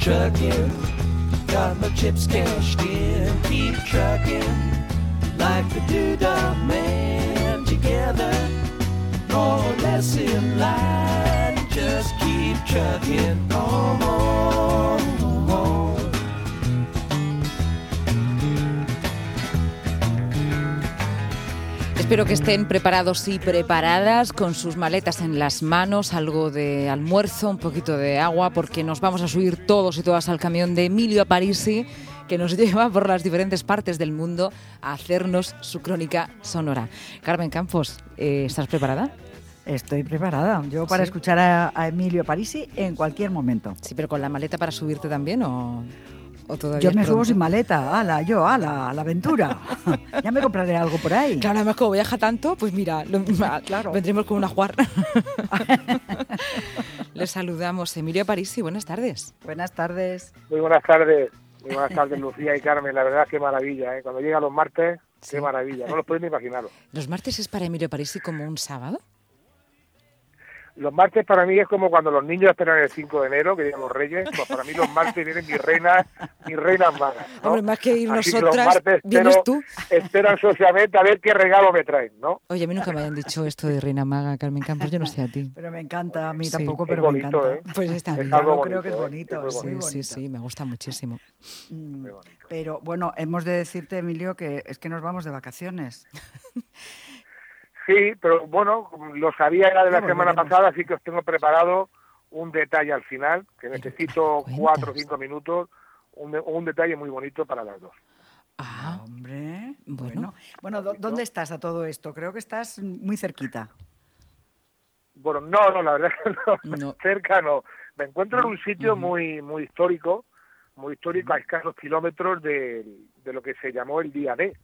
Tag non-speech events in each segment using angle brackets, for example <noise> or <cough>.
Trucking, got my chips cashed in. Keep trucking like the doodah man. Together, more or less in line. Just keep trucking on. Espero que estén preparados y preparadas con sus maletas en las manos, algo de almuerzo, un poquito de agua, porque nos vamos a subir todos y todas al camión de Emilio Parisi, que nos <laughs> lleva por las diferentes partes del mundo a hacernos su crónica sonora. Carmen Campos, eh, ¿estás preparada? Estoy preparada. Yo para Sí. escuchar a, a Emilio Parisi en cualquier momento. Sí, pero con la maleta para subirte también o, o todavía Yo me subo sin maleta, ala, yo, ala, a la aventura. <laughs> ya me compraré algo por ahí. Claro, además como viaja tanto, pues mira, lo- <laughs> Claro. vendremos con una juar. <laughs> Le saludamos, Emilio Parisi, buenas tardes. Buenas tardes. Muy buenas tardes, muy buenas tardes Lucía y Carmen, la verdad qué maravilla, ¿eh? cuando llegan los martes, Sí. qué maravilla, no los podéis ni imaginaros. ¿Los martes es para Emilio Parisi como un sábado? Los martes para mí es como cuando los niños esperan el 5 de enero, que llegan los reyes, pues para mí los martes vienen mis reinas, mis reinas magas. ¿no? Hombre, más que ir Así los nosotras, martes vienes espero- tú. Espero ansiosamente a ver qué regalo me traen, ¿no? Oye, a mí nunca me habían dicho esto de Reina Maga, Carmen Campos, yo no sé a ti. Pero me encanta, a mí Sí. tampoco, pero me bonito, encanta. ¿eh? Pues está Es bien. algo Yo creo que es bonito, ¿eh? bonito, Es Sí, sí, sí, me gusta muchísimo. Pero bueno, hemos de decirte, Emilio, que es que nos vamos de vacaciones. <laughs> Sí, pero bueno, lo sabía ya de la semana pasada, así que os tengo preparado un detalle al final, que necesito cuatro o cinco minutos, un, de- un detalle muy bonito para las dos. Ah, Hombre, Bueno. bueno. Bueno, ¿dó- ¿dónde estás a todo esto? Creo que estás muy cerquita. Bueno, no, no, la verdad es que no, No. <laughs> cerca no. Me encuentro en un sitio muy muy histórico, muy histórico a escasos kilómetros de, de lo que se llamó el día D,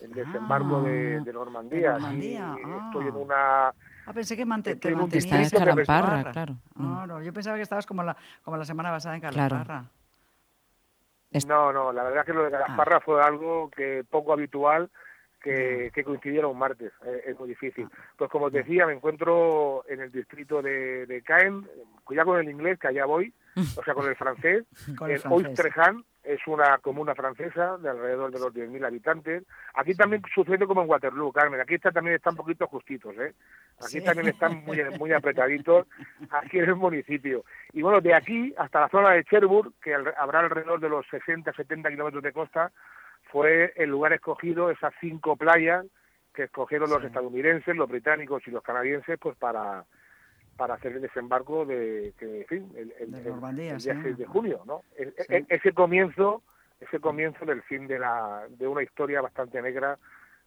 el desembarco de, Ah, de Normandía. de Normandía, Y ah. Estoy en una... Ah, pensé que mante- te en mantenías Calamparra, claro. Mm. Claro, yo pensaba que estabas como la, como la semana pasada en. Calamparra. No, no, la verdad es que lo de Ah. Calasparra fue algo que poco habitual que, que coincidiera un martes, eh, es muy difícil. Ah. Pues como os decía, me encuentro en el distrito de, de Caen, cuidado con el inglés, que allá voy, o sea, con el francés. <laughs> Con el es una comuna francesa de alrededor de los 10.000 habitantes. Aquí también sucede como en Waterloo, Carmen. Aquí está, también están un poquito justitos, ¿eh? Aquí Sí. también están muy, <laughs> muy apretaditos, aquí en el municipio. Y bueno, de aquí hasta la zona de Cherbourg, que al- habrá alrededor de los 60, 70 kilómetros de costa, fue el lugar escogido, esas cinco playas que escogieron los estadounidenses, los británicos y los canadienses, pues para para hacer el desembarco de, que, en fin, el, el- De el- Normandía, el día sí. 6 de junio, ¿no? Sí. ese comienzo, ese comienzo del fin de la de una historia bastante negra,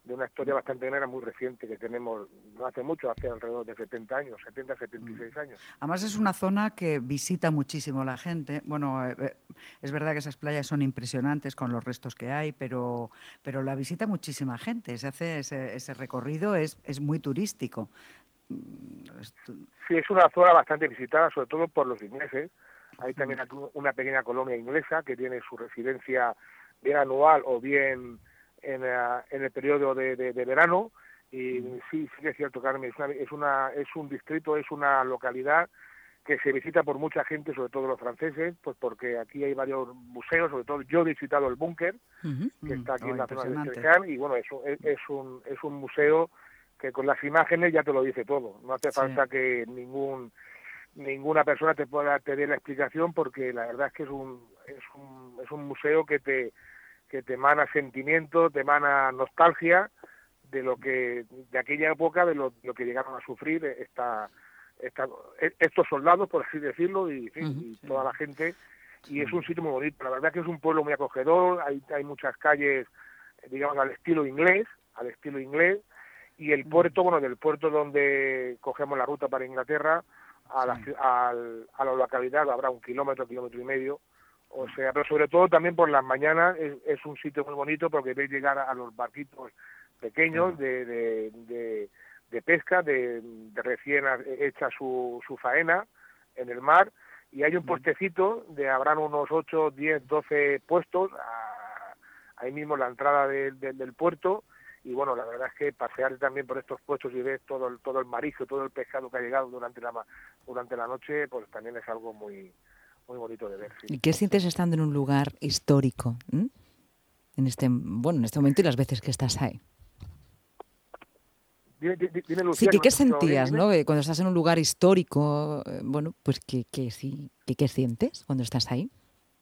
de una historia bastante negra muy reciente que tenemos no hace mucho, hace alrededor de 70 años, 70, 76 Mm. años. Además es una zona que visita muchísimo la gente. Bueno, eh, eh, es verdad que esas playas son impresionantes con los restos que hay, pero, pero la visita muchísima gente. Se hace ese, ese recorrido, es, es muy turístico. Mm, Sí, es una zona bastante visitada, sobre todo por los ingleses. Hay también aquí una pequeña colonia inglesa que tiene su residencia bien anual o bien en, eh, en el periodo de, de- de verano. Y sí, sí que es cierto, Carmen, es, una, es, una- es un distrito, es una localidad que se visita por mucha gente, sobre todo los franceses, pues porque aquí hay varios museos, sobre todo yo he visitado el búnker, Ujú. que está aquí Mm, en la oh, zona de. Estreján, y bueno, es, un- es, es un, es un museo que con las imágenes ya te lo dice todo. No hace Sí. falta que ningún ninguna persona te pueda te dé la explicación porque la verdad es que es un es un, es un museo que te que te emana sentimiento, te emana nostalgia de lo que de aquella época de lo, lo que llegaron a sufrir esta, esta estos soldados por así decirlo y, en fin, Ujú. y toda la gente y es un sitio muy bonito. La verdad que es un pueblo muy acogedor, hay, hay muchas calles, digamos, al estilo inglés, al estilo inglés, y el puerto, bueno, del puerto donde cogemos la ruta para Inglaterra, a la, ci- al- a la localidad habrá un kilómetro, kilómetro y medio, o sea, pero sobre todo también por las mañanas es, es un sitio muy bonito porque veis llegar a, a los barquitos pequeños de, de, de, de pesca, de, de recién ha- hecha su, su faena en el mar, y hay un puestecito de habrán unos 8, 10, 12 puestos a, ahí mismo la entrada del puerto y bueno, la verdad es que pasear también por estos puestos y ver todo el, todo el marisco, todo el pescado que ha llegado durante la, durante la noche, pues también es algo muy, muy bonito de ver. ¿Y qué sientes estando en un lugar histórico? En este, bueno, en este momento y las veces que estás ahí. sí, que qué sentías, ¿no? Cuando estás en un lugar histórico, eh, bueno, pues ¿qué, qué, sí, qué, sientes cuando estás ahí?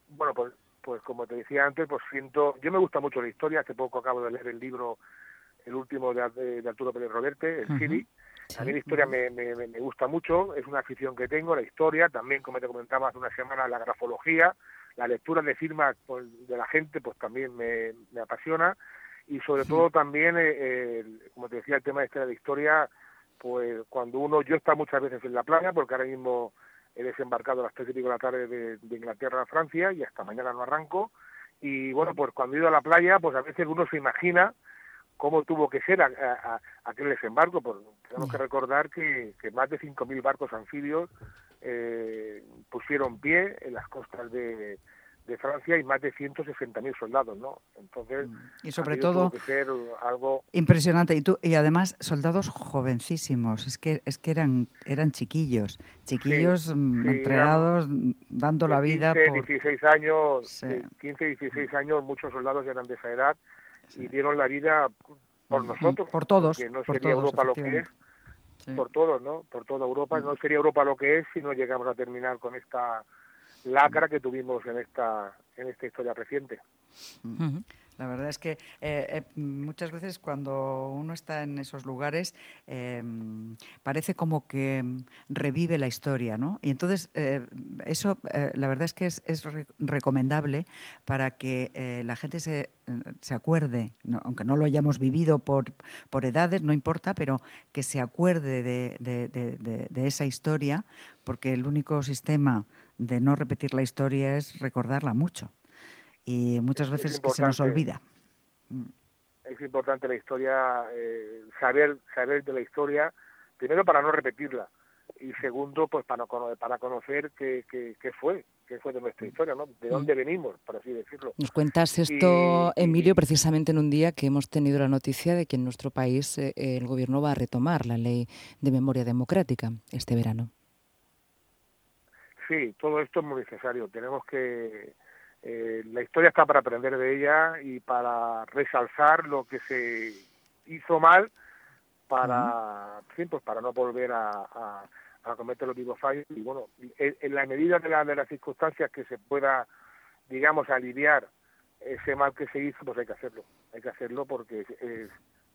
Bueno, pues, pues como te decía antes, pues siento, yo me gusta mucho la historia, hace poco acabo de leer el libro, el último de, Arturo Pérez Reverte, el uh A mí la historia me, me, me, gusta mucho, es una afición que tengo, la historia, también como te comentaba hace una semana, la grafología, la lectura de firmas de la gente pues también me, apasiona. Y sobre todo también, eh, como te decía, el tema este de la historia, pues cuando uno, yo está muchas veces en la playa, porque ahora mismo he desembarcado a las tres y pico de la tarde de, Inglaterra a Francia y hasta mañana no arranco, y bueno, pues cuando he ido a la playa, pues a veces uno se imagina cómo tuvo que ser aquel desembarco, pues tenemos que recordar que, que más de 5.000 barcos anfibios eh, pusieron pie en las costas de, de Francia y más de 160.000 soldados, ¿no? Entonces, y sobre todo que ser algo impresionante. Y tú y además soldados jovencísimos, es que es que eran eran chiquillos, chiquillos mm, entrenados dando la vida 15, 16 años, 15, 16 años, muchos soldados eran de esa edad y dieron la vida por nosotros, por todos, que no por sería Europa lo que es por todos, ¿no? Por toda Europa. No sería Europa lo que es si no llegamos a terminar con esta lacra que tuvimos en esta, en esta historia reciente. La verdad es que eh, eh, muchas veces cuando uno está en esos lugares em, parece como que revive la historia, ¿no? Y entonces eh, eso, la verdad es que es, recomendable para que la gente se, se acuerde, aunque no lo hayamos vivido por, por edades, no importa, pero que se acuerde de, de, de esa historia, porque el único sistema de no repetir la historia es recordarla mucho y muchas veces se nos olvida. Mm. Es importante la historia, eh, saber saber de la historia, primero para no repetirla y segundo pues para, para conocer qué, qué, qué fue, qué fue de nuestra mm. historia, ¿no? De dónde mm. venimos, por así decirlo. Nos cuentas esto, Emilio, precisamente en un día que hemos tenido la noticia de que en nuestro país eh, el gobierno va a retomar la ley de memoria democrática este verano. Sí, todo esto es muy necesario. Tenemos que eh, la historia está para aprender de ella y para resalzar lo que se hizo mal para, pues para no volver a, a, cometer los mismos fallos y bueno, en, la medida de, de las circunstancias que se pueda, digamos, aliviar ese mal que se hizo, pues hay que hacerlo, hay que hacerlo porque es,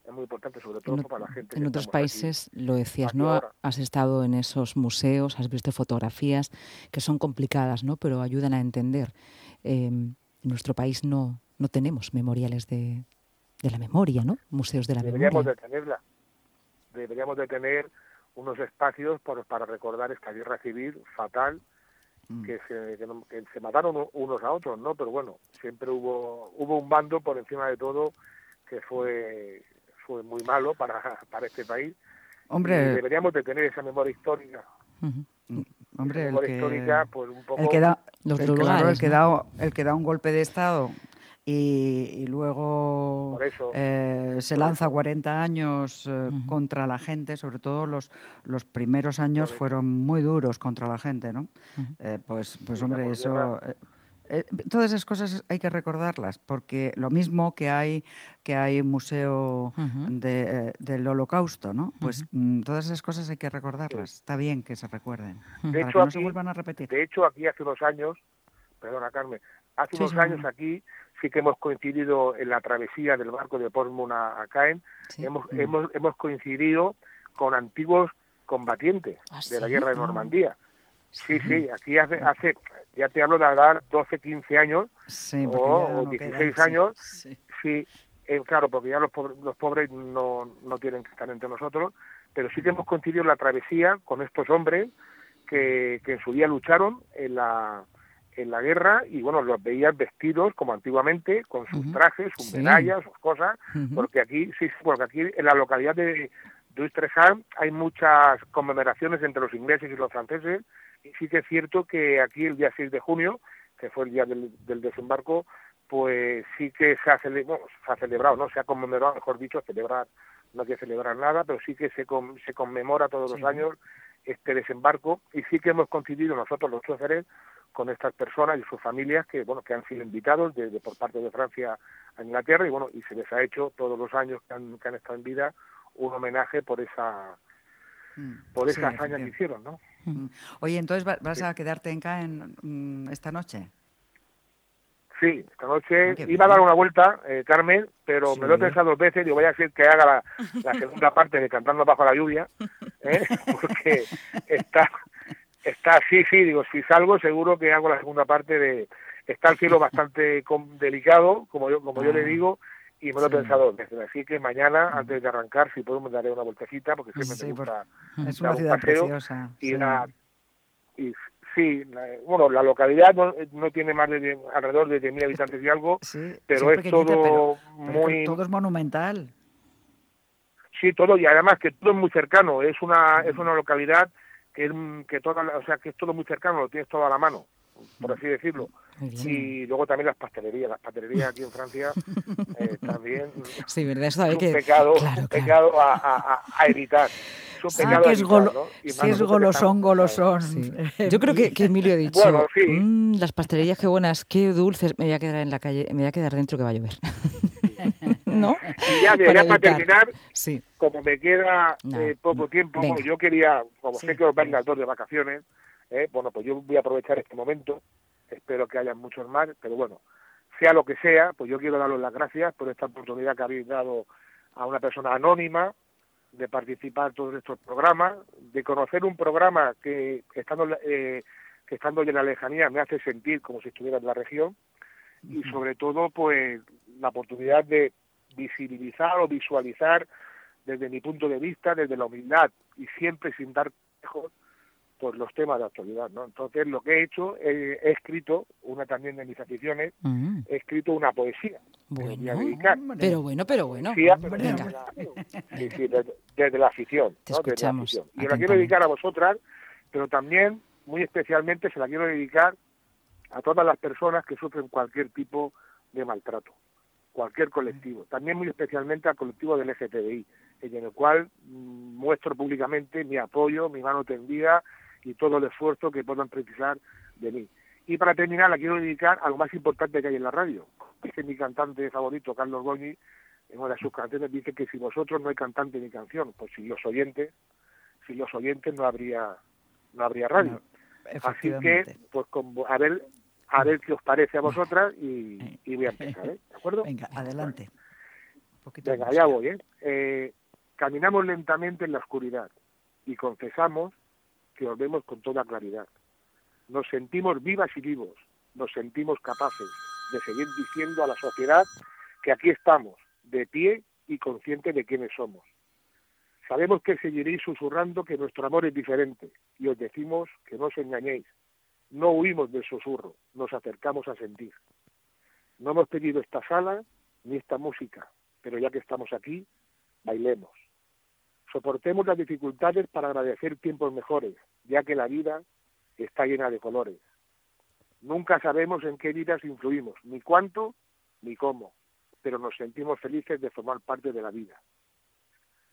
es muy importante, sobre todo para la gente. En otros países, lo decías, ¿no? Has estado en esos museos, has visto fotografías que son complicadas, ¿no? Pero ayudan a entender. Em, en nuestro país no, no tenemos memoriales de, de la memoria, ¿no? Museos de la Deberíamos memoria. De tenerla. Deberíamos de tener unos espacios por, para recordar esta guerra civil fatal mm. que se, que, se mataron unos a otros, ¿no? Pero bueno, siempre hubo hubo un bando por encima de todo que fue fue muy malo para, para este país. Hombre, deberíamos de tener esa memoria histórica. Hombre, el que, histórica, pues un poco... el que da, el, que da, el que da un golpe de Estado y, luego eh, se lanza 40 años eh, contra la gente, sobre todo los, los primeros años fueron muy duros contra la gente, ¿no? Eh, pues, pues hombre, eso... Eh, todas esas cosas hay que recordarlas, porque lo mismo que hay que hay un museo de, del Holocausto, ¿no? Pues mm, todas esas cosas hay que recordarlas. Está bien que se recuerden, de hecho, no se vuelvan a repetir. De hecho, aquí hace unos años, perdona Carmen, hace unos años aquí sí que hemos coincidido en la travesía del barco de Portsmouth a, Caen, hemos, hemos, hemos coincidido con antiguos combatientes ¿Ah, de la guerra de Normandía. Sí, sí, aquí hace, hace ya te hablo de edad 12, 15 años o, 16 años. Sí, eh, claro, porque ya los, pobres, los pobres no, no tienen que estar entre nosotros, pero sí que hemos continuado la travesía con estos hombres que, que en su día lucharon en la, en la guerra y bueno, los veías vestidos como antiguamente, con sus trajes, sus medallas, sus cosas, porque aquí, sí, porque aquí en la localidad de, de hay muchas conmemoraciones entre los ingleses y los franceses y sí que es cierto que aquí el día 6 de junio, que fue el día del, desembarco, pues sí que se ha, celebrado, se ha celebrado, ¿no? Se ha conmemorado, mejor dicho, celebrar, no hay que celebrar nada, pero sí que se, se conmemora todos los años este desembarco y sí que hemos coincidido nosotros los choferes con estas personas y sus familias que bueno que han sido invitados desde por parte de Francia a Inglaterra y bueno y se les ha hecho todos los años que han, que han estado en vida un homenaje por esa mm, por esa hazaña que hicieron, ¿no? Mm. Oye, entonces vas a quedarte en CAEN mm, esta noche. Sí, esta noche ah, iba a dar una vuelta, eh, Carmen, pero me lo he pensado dos veces. Digo, voy a decir que haga la, <laughs> segunda parte de Cantando Bajo la Lluvia, ¿eh? <laughs> porque está, está, sí, sí, digo, si salgo seguro que hago la segunda parte de... Está el cielo bastante delicado, como yo, como yo le ah, digo, y me lo he pensado dos veces. Así que mañana, mm. antes de arrancar, si puedo, me daré una vueltecita, porque siempre me gusta es una ciudad preciosa. Y, una, y Sí, bueno, la localidad no, tiene más de alrededor de 10.000 habitantes y algo, <laughs> pero es todo muy... todo es monumental. Sí, todo, y además que todo es muy cercano, es una, es una localidad que es, que toda, o sea, que es todo muy cercano, lo tienes todo a la mano, por así decirlo. Y luego también las pastelerías, las pastelerías aquí en Francia eh, también <laughs> sí, ¿verdad? Eso es un pecado, un pecado a, a, a evitar ah, que es si es golosón, golosón. Yo creo que, Emilio ha dicho, mm, las pastelerías qué buenas, qué dulces, me voy a quedar en la calle, me voy a quedar dentro que va a llover. <laughs> ¿No? Y ya, para, para terminar, como me queda eh, poco tiempo, yo quería, como sé que os vengan dos de vacaciones, eh, bueno, pues yo voy a aprovechar este momento, espero que haya muchos más, pero bueno, sea lo que sea, pues yo quiero daros las gracias por esta oportunidad que habéis dado a una persona anónima, de participar en todos estos programas, de conocer un programa que estando, eh, que estando en la lejanía me hace sentir como si estuviera en la región y sobre todo pues la oportunidad de visibilizar o visualizar desde mi punto de vista, desde la humildad y siempre sin dar lejos pues los temas de actualidad, ¿no? Entonces lo que he hecho, he, escrito una también de mis aficiones, mm. he escrito una poesía. Bueno, pero bueno, pero bueno. desde, la afición. Te escuchamos. Y la quiero dedicar a vosotras, pero también, muy especialmente, se la quiero dedicar a todas las personas que sufren cualquier tipo de maltrato, cualquier colectivo. También muy especialmente al colectivo del LGTBI, en el cual mm, muestro públicamente mi apoyo, mi mano tendida y todo el esfuerzo que puedan precisar de mí. Y para terminar, la quiero dedicar a lo más importante que hay en la radio. Dice mi cantante favorito, Carlos Goñi, en una de sus canciones, dice que si vosotros no hay cantante ni canción, pues sin los oyentes, sin los oyentes no habría no habría radio. Así que, pues a ver a ver qué os parece a vosotras y, <laughs> y voy a empezar, ¿eh? ¿De acuerdo? Venga, adelante. Venga, ya voy, ¿eh? ¿eh? Caminamos lentamente en la oscuridad y confesamos que os vemos con toda claridad. Nos sentimos vivas y vivos, nos sentimos capaces de seguir diciendo a la sociedad que aquí estamos, de pie y conscientes de quiénes somos. Sabemos que seguiréis susurrando que nuestro amor es diferente y os decimos que no os engañéis. No huimos del susurro, nos acercamos a sentir. No hemos pedido esta sala ni esta música, pero ya que estamos aquí, bailemos. Soportemos las dificultades para agradecer tiempos mejores, ya que la vida está llena de colores. Nunca sabemos en qué vidas influimos, ni cuánto ni cómo, pero nos sentimos felices de formar parte de la vida.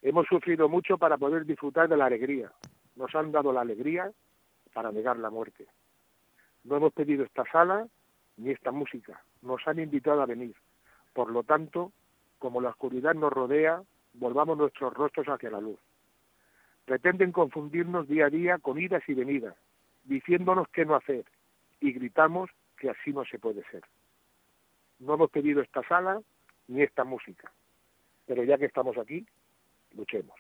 Hemos sufrido mucho para poder disfrutar de la alegría. Nos han dado la alegría para negar la muerte. No hemos pedido esta sala ni esta música. Nos han invitado a venir. Por lo tanto, como la oscuridad nos rodea, volvamos nuestros rostros hacia la luz. Pretenden confundirnos día a día con idas y venidas, diciéndonos qué no hacer, y gritamos que así no se puede ser. No hemos pedido esta sala ni esta música, pero ya que estamos aquí, luchemos.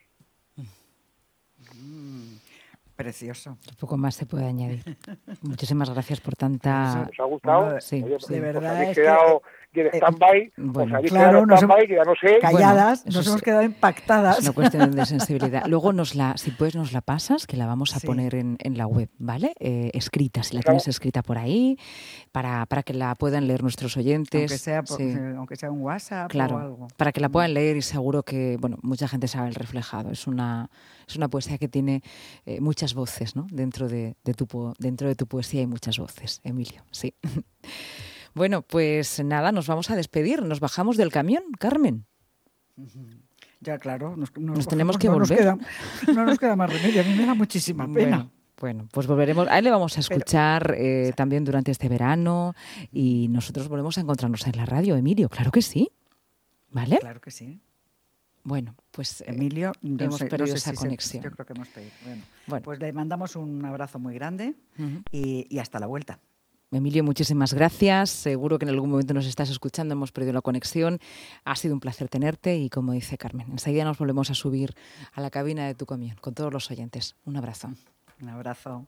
Mm. Precioso. Un poco más se puede añadir. <laughs> Muchísimas gracias por tanta... ¿Os ha gustado? sí, Oye, de verdad. es quedado que... en stand-by, bueno, claro, nos stand que ya no sé. Calladas, nos hemos quedado impactadas. Es una cuestión de <laughs> sensibilidad. Luego, nos la, si puedes, nos la pasas, que la vamos a poner en, en, la web, ¿vale? Eh, escrita, si la tienes escrita por ahí, para, para que la puedan leer nuestros oyentes. Aunque sea, por, aunque sea un WhatsApp claro, o algo. Para que la puedan leer y seguro que, bueno, mucha gente sabe el reflejado. Es una, es una poesía que tiene eh, muchas voces, ¿no? Dentro de, tu, dentro de tu poesía hay muchas voces, Emilio, sí. <laughs> Bueno, pues nada, nos vamos a despedir. Nos bajamos del camión, Carmen. Ya, claro, nos, Nos tenemos que no volver. Nos queda, no nos queda más remedio. A mí me da muchísima <laughs> pena. Bueno, bueno, pues volveremos. A él le vamos a escuchar eh, también durante este verano y nosotros volvemos a encontrarnos en la radio, Emilio. Claro que sí. ¿Vale? Claro que sí. Bueno, pues eh, Emilio, no hemos sé- no perdido sé esa si se- conexión. yo creo que hemos perdido. Bueno, Bueno. pues le mandamos un abrazo muy grande y hasta la vuelta. Emilio, muchísimas gracias. Seguro que en algún momento nos estás escuchando, hemos perdido la conexión. Ha sido un placer tenerte y como dice Carmen, enseguida nos volvemos a subir a la cabina de tu camión con todos los oyentes. Un abrazo. Un abrazo.